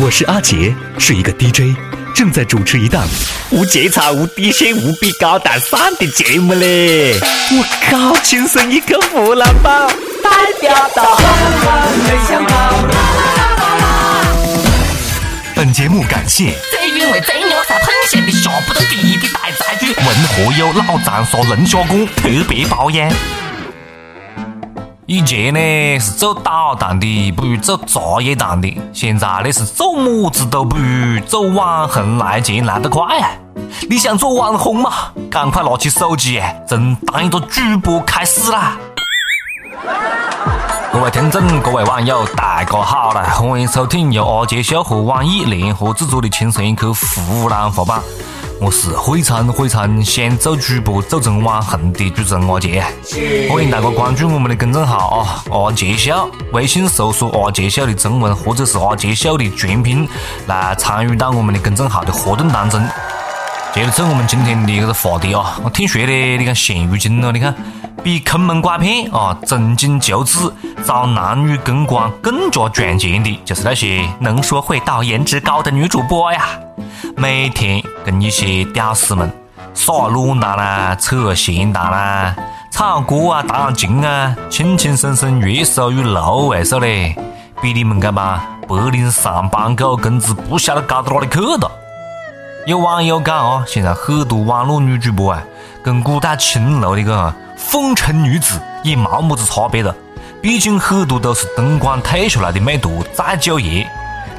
我是阿杰，是一个 DJ，正在主持一档无节操、无底线、无比高大上的节目嘞！我靠，亲生一个湖南宝，代表到很想跑。本节目感谢最原味、最牛才喷咸的下不得地的大菜具，文和友老张说龙虾锅特别包养。以前呢是做导弹的，不如做茶叶蛋的。现在呢是做么子都不如做网红来钱来得快啊！你想做网红嘛？赶快拿起手机，真当一个主播开始啦！各位听众，各位网友，大家好啦！欢迎收听由阿杰秀和网易联合制作的《轻松一刻湖南话版》。我是非常非常想做主播、做成网红的主持人阿杰，欢迎大家关注我们的公众号啊，阿杰秀，微信搜索阿杰秀的中文或者是阿杰秀的全拼，来参与到我们的公众号的活动当中。接着走我们今天的这个话题啊，我听说的，你看现如今了，你看比坑蒙拐骗啊、重金求子、找男女公关更加赚钱的，就是那些能说会道、颜值高的女主播呀。每天跟一些屌丝们耍裸男啦、扯闲谈啦、唱歌啊、弹琴啊，轻轻松松月收入六位数嘞，比你们这帮白领上班狗工资不晓得高到哪里去了。有网友讲啊，现在很多网络女主播啊，跟古代青楼的个风尘女子也没么子差别了。毕竟很多都是东莞退下来的美图再就业，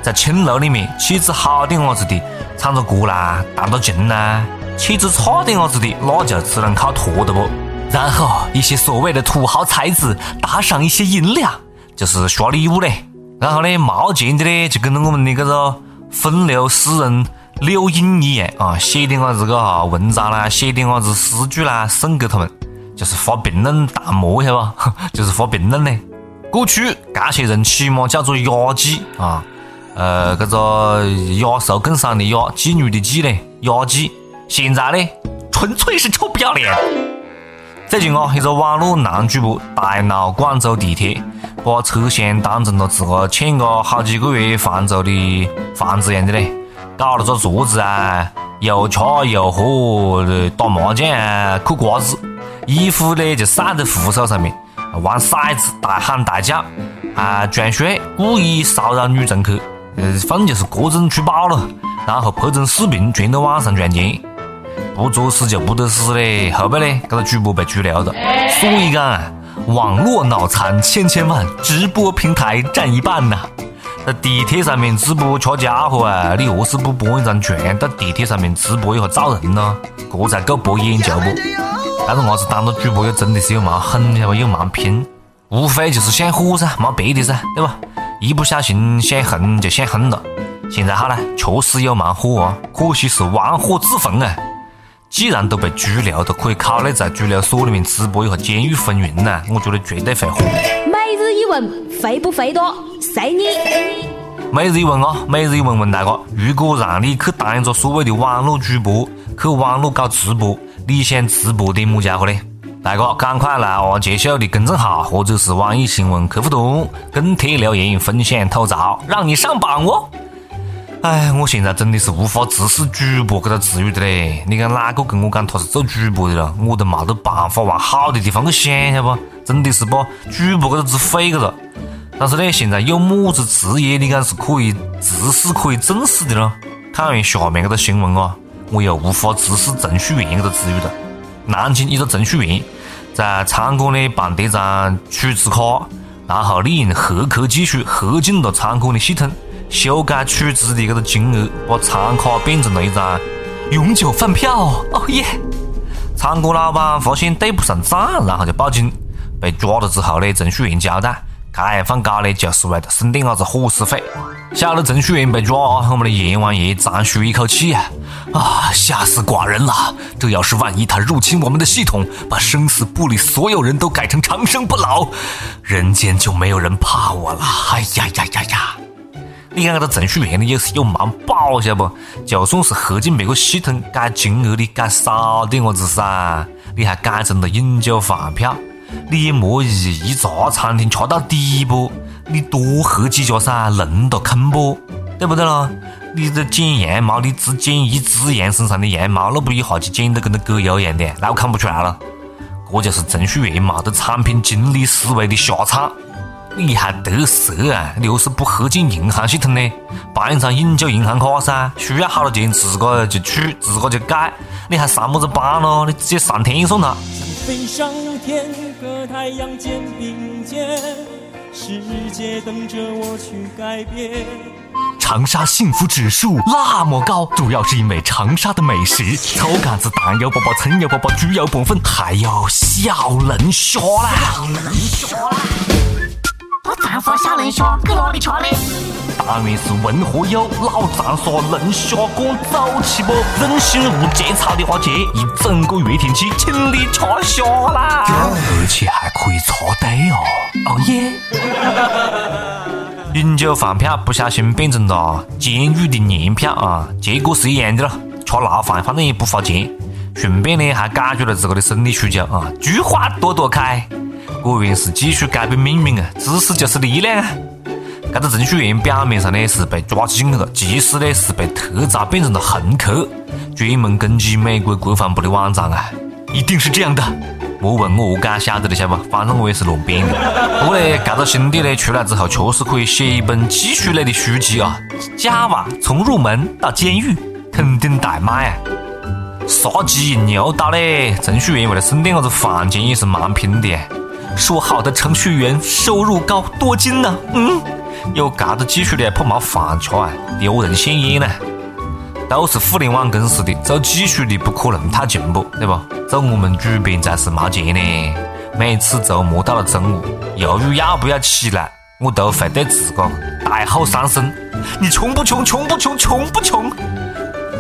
在青楼里面气质好点伢子的。唱着歌啦，弹着琴啦，气质差点伢子的，那就只能靠拖的不。然后一些所谓的土豪才子打赏一些银两，就是刷礼物嘞。然后呢，没钱的呢，就跟着我们的这个风流诗人柳荫一样啊，写点伢子个哈文章啦，写点伢子诗句啦，送给他们，就是发评论弹幕，晓得吧？就是发评论嘞。过去这些人起码叫做雅妓啊。呃，这个雅俗共赏的雅，妓女的妓呢，雅妓。现在呢，纯粹是臭不要脸。最近啊，一个网络男主播大闹广州地铁，把车厢当成了自个欠个好几个月房租的房子一样的嘞，搞了个桌子啊，又吃又喝，打麻将啊，嗑瓜子，衣服呢就晒在扶手上面，玩骰子，大喊大叫，啊，装睡，故意骚扰女乘客。呃，反正就是各种出宝了，然后拍成视频传到网上赚钱，不作死就不得死嘞。后背呢，这个主播被拘留了。所以讲，网络脑残千千万，直播平台占一半呐。在地铁上面直播吃家伙啊，你何是不搬一张床到地铁上面直播一下造人呢？这才够博眼球不？但是伢子当了主播又真的是有蛮狠，晓得吧？有蛮拼，无非就是想火噻，没别的噻，对吧？一不小心想红就想红了，现在好了，确实有蛮火啊，可惜是玩火自焚啊！既然都被拘留，都可以考虑在拘留所里面直播一下《监狱风云》呐，我觉得绝对会火。每日一问，肥不肥多？随你。每日一问啊，每日一问问大家：如果让你去当一个所谓的网络主播，去网络搞直播，你想直播点么家伙呢？大家赶快来阿杰秀的公众号或者是网易新闻客户端跟帖留言分享吐槽，让你上榜哦！哎，我现在真的是无法直视主播这个词语的嘞。你看哪个跟我讲他是做主播的了，我都没得办法往好的地方去想，晓得不？真的是把主播这个字废了。但是呢，现在有么子职业你讲是可以直视可以正视的呢？看完下面这个新闻啊，我又无法直视程序员这个词语了。南京一个程序员在餐馆里办得张取值卡，然后利用黑客技术黑进了餐馆的系统，修改取值的这个金额，把餐卡变成了一张永久饭票。哦耶！餐馆老板发现对不上账，然后就报警，被抓了之后呢，程序员交代。这样放假呢，就是为了省点伢子伙食费。晓得程序员被抓，我们的阎王爷长舒一口气啊！啊，吓死寡人了！这要是万一他入侵我们的系统，把生死簿里所有人都改成长生不老，人间就没有人怕我了！哎呀呀呀呀！你看这个程序员呢，也是有蛮宝，晓得不？就算是黑进别个系统，改金额你改少点伢子噻，你还改成了永久饭票。你也莫以一家餐厅吃到底不？你多喝几家噻，弄到坑不？对不对咯？你这剪羊毛，你只剪一只羊身上的羊毛，那不一下就剪得跟那狗油一样的，那我看不出来了。这就是程序员嘛，对产品经理思维的下场。你还得瑟啊？你何是不合进银行系统呢？办一张永久银行卡噻，需要好多钱自个就取，自个就改。你还上么子班咯？你直接上天算了。飞上天，和太阳肩并肩，世界等着我去改变。长沙幸福指数那么高，主要是因为长沙的美食：草杆子、蛋油粑粑、葱油粑粑、猪油拌粉，还有小龙虾啦！小龙虾啦！我丈夫小龙虾搁哪里吃呢？当然是文和友老长沙龙虾馆走起不？任性无节操的话，去一整个月天气，请你吃虾啦！而且还可以插队哦！哦耶！饮酒饭票不小心变成了监狱的年票啊，结果是一样的了。吃牢饭反正也不花钱，顺便呢还解决了自个的生理需求啊！菊花朵朵开，果然是技术改变命运啊！知识就是力量啊！这个程序员表面上呢是被抓进去了，其实呢是被特招变成了黑客，专门攻击美国国防部的网站啊！一定是这样的，莫问我何解晓得的，晓不？反正我也是乱编的。不过呢，这个兄弟呢出来之后，确实可以写一本技术类的书籍啊！Java 从入门到监狱，肯定大卖啊！杀鸡牛刀嘞，程序员为了省点伢子饭钱也是蛮拼的。说好的程序员收入高多金呢？嗯。有这个技术的怕没饭吃啊，丢人现眼呢。都是互联网公司的，做技术的不可能太进步，对不？做我们主编才是没钱呢。每次周末到了中午，犹豫要不要起来，我都会对自个大吼三声：“你穷不穷？穷不穷？穷不穷？”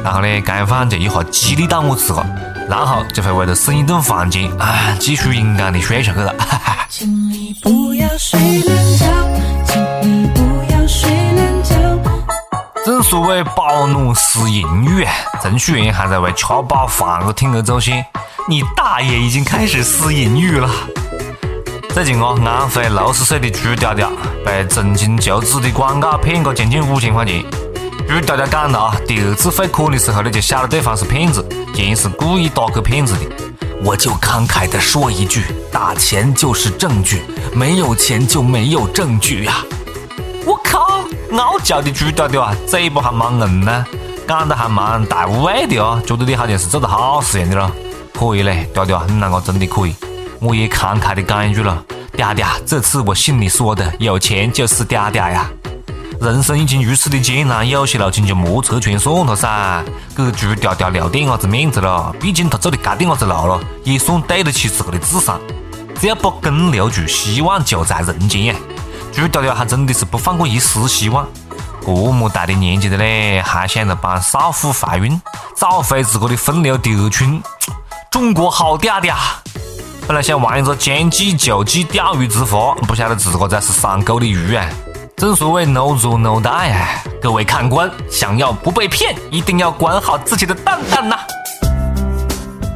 然后呢，该饭就一下激励到我自个，然后就会为了省一顿饭钱，啊，继续勇敢的睡下去了。请你不要睡懒觉。正所谓饱暖思淫欲啊，程序员还在为吃饱饭而铤而走险，你大爷已经开始思淫欲了。最近哦，安徽六十岁的朱屌屌被重金求子的广告骗个将近五千块钱。朱屌屌讲了啊，第二次汇款的时候呢，就晓得对方是骗子，钱是故意打给骗子的。我就慷慨的说一句，打钱就是证据，没有钱就没有证据呀。我靠！傲娇的猪屌屌啊，嘴巴还蛮硬呢，讲得还蛮大无畏的哦，觉得你好像是做的好事一样的咯。可以嘞，屌屌，你那个真的可以。我也慷慨的讲一句了，嗲嗲，这次我信你说的，有钱就是嗲嗲呀。人生已经如此的艰难，有些事情就莫拆穿算了噻，给猪屌屌留点伢子面子咯。毕竟他走的这点伢子路了，也算对得起自个的智商。只要把根留住，希望就在人间呀。朱屌屌还真的是不放过一丝希望，这么大的年纪了嘞，还想着帮少妇怀孕，找回自个的风流得寸。中国好嗲嗲，本来想玩一个将计就计钓鱼执法，不晓得自个才是上钩的鱼啊！正所谓 no 做 no die 啊！各位看官，想要不被骗，一定要管好自己的蛋蛋呐！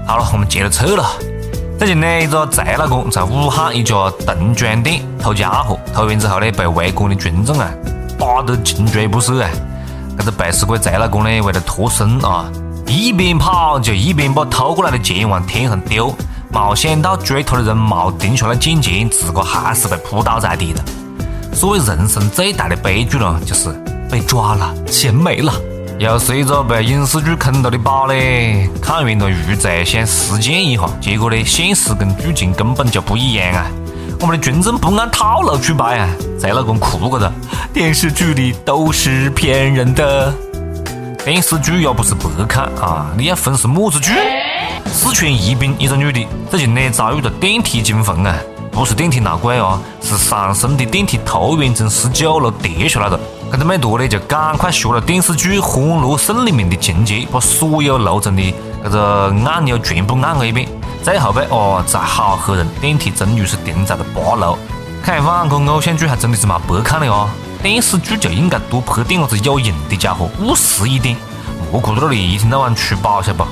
好了，我们接着撤了。最近呢，一个贼老公在武汉一家童装店偷家伙，偷完之后呢，被围观的群众啊打得穷追不舍啊！这个被死鬼贼老公呢，为了脱身啊，一边跑就一边把偷过来的钱往天上丢，没想到追他的人没停下来捡钱，自个还是被扑倒在地了。所谓人生最大的悲剧呢，就是被抓了，钱没了。又是一个被影视剧坑到的宝嘞！看完了余罪，想实践一下，结果呢，现实跟剧情根本就不一样啊！我们的群众不按套路去拍啊，贼老公哭个的，电视剧里都是骗人的。电视剧又不是白看啊，你要分是么子剧？四川宜宾一个女的最近呢遭遇了电梯惊魂啊，不是电梯闹鬼哦，是上升的电梯突然从十九楼跌下来了。这个美多呢，就赶快学了电视剧《欢乐颂》里面的情节，把所有楼层的这个按钮全部按了一遍。最后被哦，才好吓人！电梯终于是停在了八楼。看完这偶像剧还真的是没白看的哦。电视剧就应该多拍点子有用的家伙，务实一点，莫搁在那里一天到晚出宝，晓得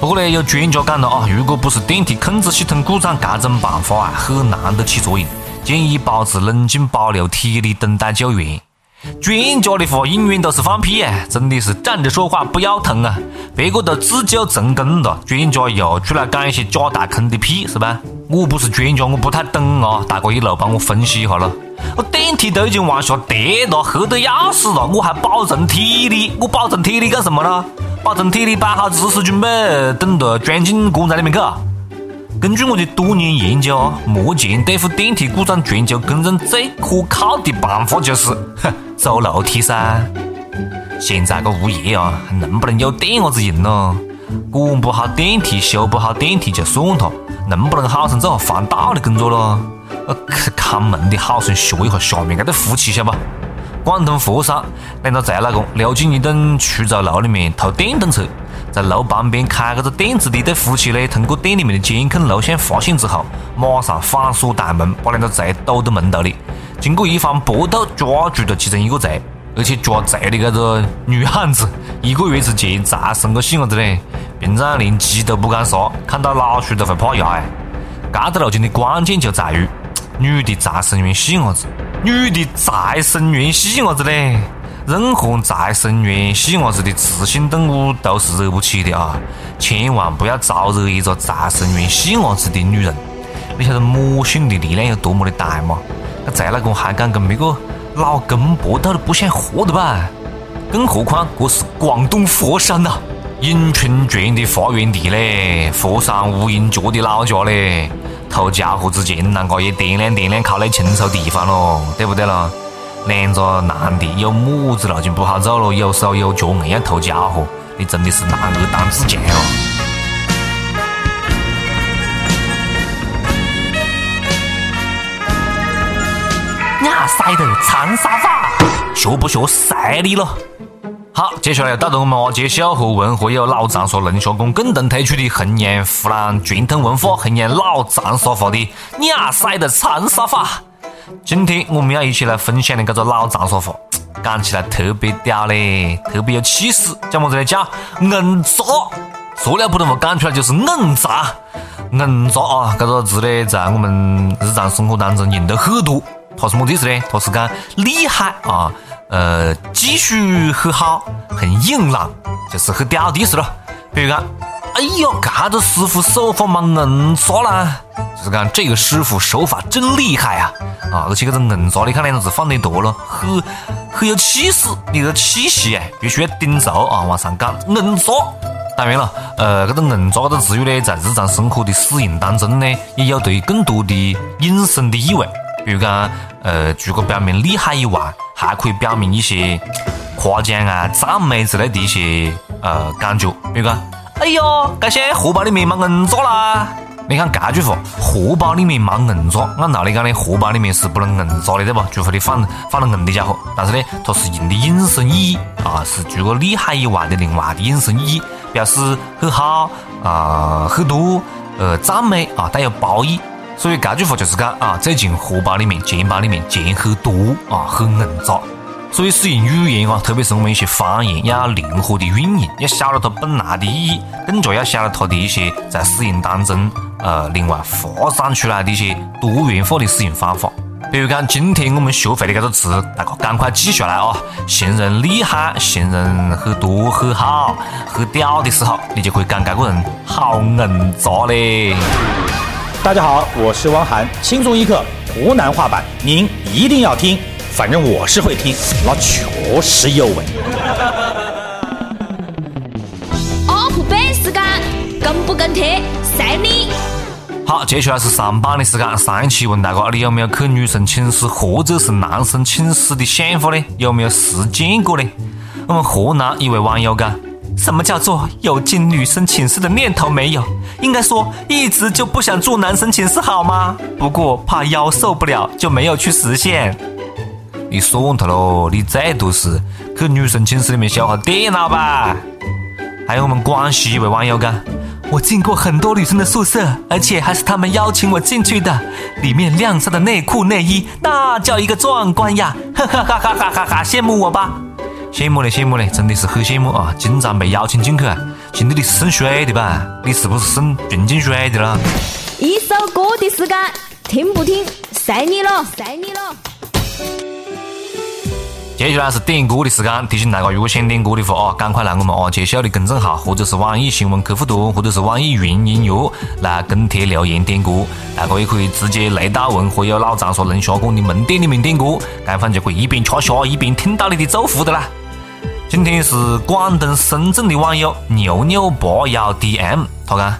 不？过呢，有专家讲了啊，如果不是电梯控制系统故障，这种办法啊很难得起作用。建议保持冷静，保留体力，等待救援。专家的话永远都是放屁啊！真的是站着说话不腰疼啊！别个都自救成功了，专家又出来讲一些假大空的屁，是吧？我不是专家，我不太懂啊！大哥一路帮我分析一下咯。我电梯都已经往下跌了，黑得要死了，我还保存体力，我保存体力干什么呢？保存体力摆好姿势准备，等着钻进棺材里面去。根据我的多年研究，目前对付电梯故障全球公认最可靠的办法就是，走楼梯噻。现在个物业啊，能不能有点伢子用咯？管不好电梯，修不好电梯就算了，能不能好生做下防盗的工作咯？呃，看门的好生学一下下面这对夫妻，晓不？广东佛山两个贼老公溜进一栋出租楼里面偷电动车。在楼旁边开这个店子的一对夫妻呢，通过店里面的监控录像发现之后，马上反锁大门，把两个贼堵到门头里。经过一番搏斗，抓住了其中一个贼，而且抓贼的这个女汉子一个月之前才生个细伢子嘞，平常连鸡都不敢杀，看到老鼠都会怕牙哎。这个路径的关键就在于，女的再生完细伢子，女的再生完细伢子嘞。任何再生完细伢子的雌性动物都是惹不起的啊！千万不要招惹一个再生完细伢子的女人。你晓得母性的力量有多么的大吗？那贼老公还敢跟别个老公搏斗的不想活的吧？更何况这是广东佛山呐，咏春拳的发源地嘞，佛山无影脚的老家嘞，偷家伙之前啷个也掂量掂量考虑清楚地方咯，对不对咯？两个男的有母子路径不好走了，有手有脚硬要偷家伙，你真的是男儿当自强哦！呀塞的长沙话，学不学晒你了？好，接下来到了我们阿杰小和文和有老长沙龙虾馆共同推出的弘扬湖南传统文化、弘扬老长沙话的呀塞的长沙话。今天我们要一起来分享的这个老长沙话，讲起来特别屌嘞，特别有气势，叫么子呢？叫硬炸！塑料普通话讲出来就是硬炸，硬炸啊！这个字呢，在我们日常生活当中用的很多。它是么意思呢？它是讲厉害啊，呃，技术很好，很硬朗，就是很屌的意思了。比如讲，哎呀，这个师傅手法蛮硬扎啦！就是讲这个师傅手法真厉害啊！啊，而且这个硬扎，你看两个字放得多了，很很有气势，你的气息哎，必须要顶住啊，往上讲硬扎。当然了，呃，这个硬扎这个词语呢，在日常生活的使用当中呢，也有对更多的引申的意味。比如讲，呃，除了表明厉害以外，还可以表明一些夸奖啊、赞美之类的一些呃感觉。比如讲，哎呦，这些荷包里面没硬扎啦！你看这句话，荷包里面没硬渣，按道理讲呢，荷包里面是不能硬渣的，对吧？除非你放放了硬的家伙。但是呢，它是用的引申意义啊，是除了厉害以外的另外的引申意义，表示很好啊，很多呃赞美啊，带有褒义。所以这句话就是讲啊，最近荷包里面、钱包里面钱很多啊，很硬渣。所以使用语言啊，特别是我们一些方言，要灵活的运用，要晓得它本来的意义，更加要晓得它的一些在使用当中。呃，另外发展出来的一些多元化的使用方法，比如讲今天我们学会的这个词，大家赶快记下来啊！形容厉害、形容很多、很好、很屌的时候，你就可以讲这个人好硬扎嘞。大家好，我是汪涵，轻松一刻湖南话版，您一定要听，反正我是会听，那确实有味。up 背时间，跟不跟贴？赛你！好，接下来是上榜的时间。上一期问大家，你有没有去女生寝室或者是男生寝室的想法呢？有没有实践过呢？我们河南一位网友讲：什么叫做有进女生寝室的念头没有？应该说一直就不想住男生寝室，好吗？不过怕腰受不了，就没有去实现。你算他喽，你再多是去女生寝室里面修下电脑吧。还有我们广西一位网友讲。我进过很多女生的宿舍，而且还是他们邀请我进去的。里面晾晒的内裤内衣，那叫一个壮观呀！哈哈哈哈哈哈哈！羡慕我吧？羡慕嘞，羡慕嘞，真的是很羡慕啊！经常被邀请进去，兄弟你是送水的吧？你是不是送纯净水的啦？一首歌的时间，听不听？随你了，随你了。接下来是点歌的时间，提醒大家，如果想点歌的话啊，赶快来我们阿杰秀的公众号，或者是网易新闻客户端，或者是网易云音乐来跟帖留言点歌。大家也可以直接雷到文，或有老长沙龙虾馆的门店里面点歌，这样就可以一边吃虾一边听到你的祝福的啦。今天是广东深圳的网友牛牛八幺 DM，他讲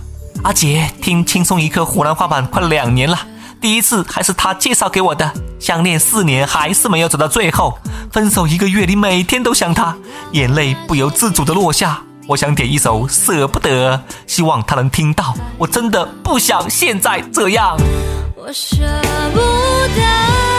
阿杰听轻松一刻湖南话版快两年了。第一次还是他介绍给我的，相恋四年还是没有走到最后，分手一个月里每天都想他，眼泪不由自主的落下。我想点一首舍不得，希望他能听到，我真的不想现在这样。我舍不得。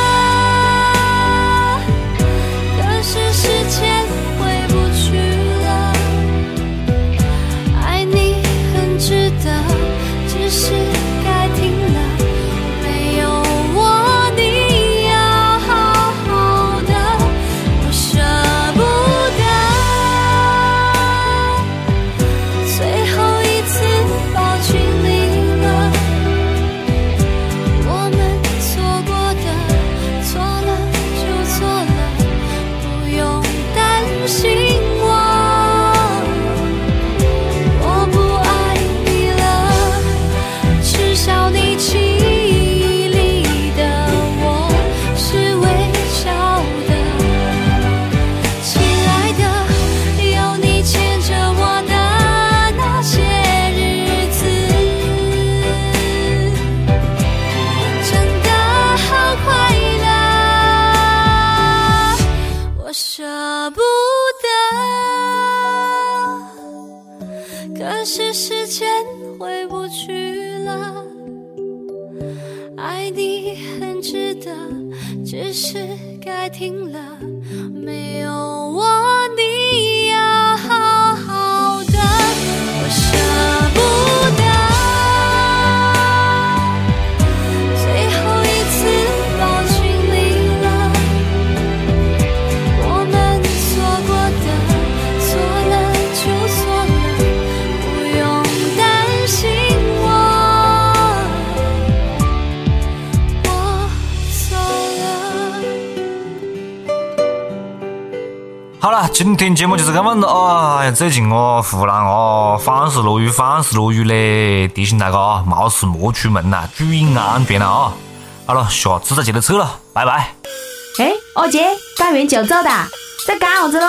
舍不得可是时间回不去了。爱你很值得只是该停了没有我今天节目就是这么了。哎呀，最近哦，湖南哦，反是落雨，反是落雨嘞！提醒大家啊，没事莫出门呐，注意安全了啊！好了，下次再接着扯了，拜拜。哎，二姐，干完就走哒，在干啥子喽？